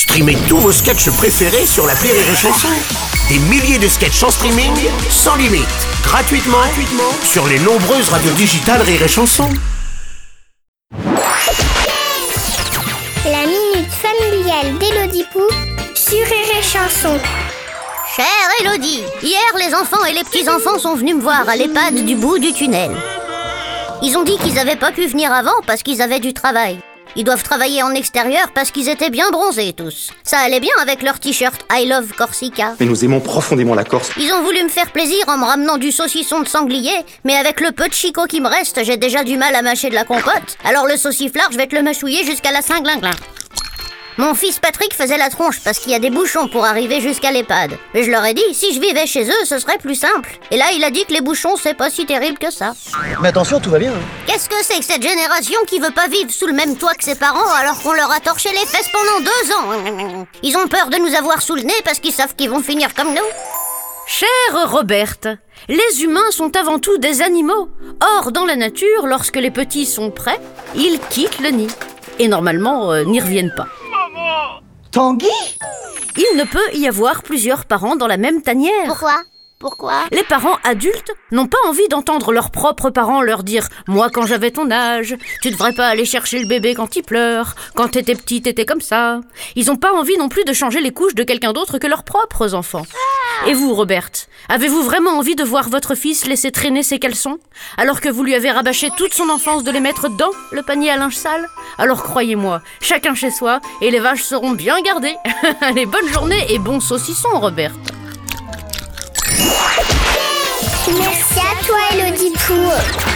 Streamez tous vos sketchs préférés sur la Rire et Chanson. Des milliers de sketchs en streaming, sans limite, gratuitement, gratuitement sur les nombreuses radios digitales Rire et Chanson. La minute familiale d'Élodie Pou sur Rire et Chanson. Chère Elodie, hier les enfants et les petits-enfants sont venus me voir à l'EHPAD du bout du tunnel. Ils ont dit qu'ils n'avaient pas pu venir avant parce qu'ils avaient du travail. Ils doivent travailler en extérieur parce qu'ils étaient bien bronzés tous. Ça allait bien avec leur t-shirt I Love Corsica. Mais nous aimons profondément la Corse. Ils ont voulu me faire plaisir en me ramenant du saucisson de sanglier, mais avec le peu de chicot qui me reste, j'ai déjà du mal à mâcher de la compote. Alors le sauciflard, je vais te le mâchouiller jusqu'à la Saint-Glinglin. Mon fils Patrick faisait la tronche parce qu'il y a des bouchons pour arriver jusqu'à l'EHPAD. Mais je leur ai dit, si je vivais chez eux, ce serait plus simple. Et là, il a dit que les bouchons, c'est pas si terrible que ça. Mais attention, tout va bien. hein. Qu'est-ce que c'est que cette génération qui veut pas vivre sous le même toit que ses parents alors qu'on leur a torché les fesses pendant deux ans? Ils ont peur de nous avoir sous le nez parce qu'ils savent qu'ils vont finir comme nous. Chère Roberte, les humains sont avant tout des animaux. Or, dans la nature, lorsque les petits sont prêts, ils quittent le nid. Et normalement, euh, n'y reviennent pas. Tanguy? Il ne peut y avoir plusieurs parents dans la même tanière. Pourquoi? Pourquoi? Les parents adultes n'ont pas envie d'entendre leurs propres parents leur dire Moi, quand j'avais ton âge, tu devrais pas aller chercher le bébé quand il pleure. Quand t'étais petit, t'étais comme ça. Ils n'ont pas envie non plus de changer les couches de quelqu'un d'autre que leurs propres enfants. Et vous, Roberte, avez-vous vraiment envie de voir votre fils laisser traîner ses caleçons alors que vous lui avez rabâché toute son enfance de les mettre dans le panier à linge sale? Alors croyez-moi, chacun chez soi et les vaches seront bien gardées. Allez, bonne journée et bon saucisson, Roberte. Merci à toi, Élodie Pou.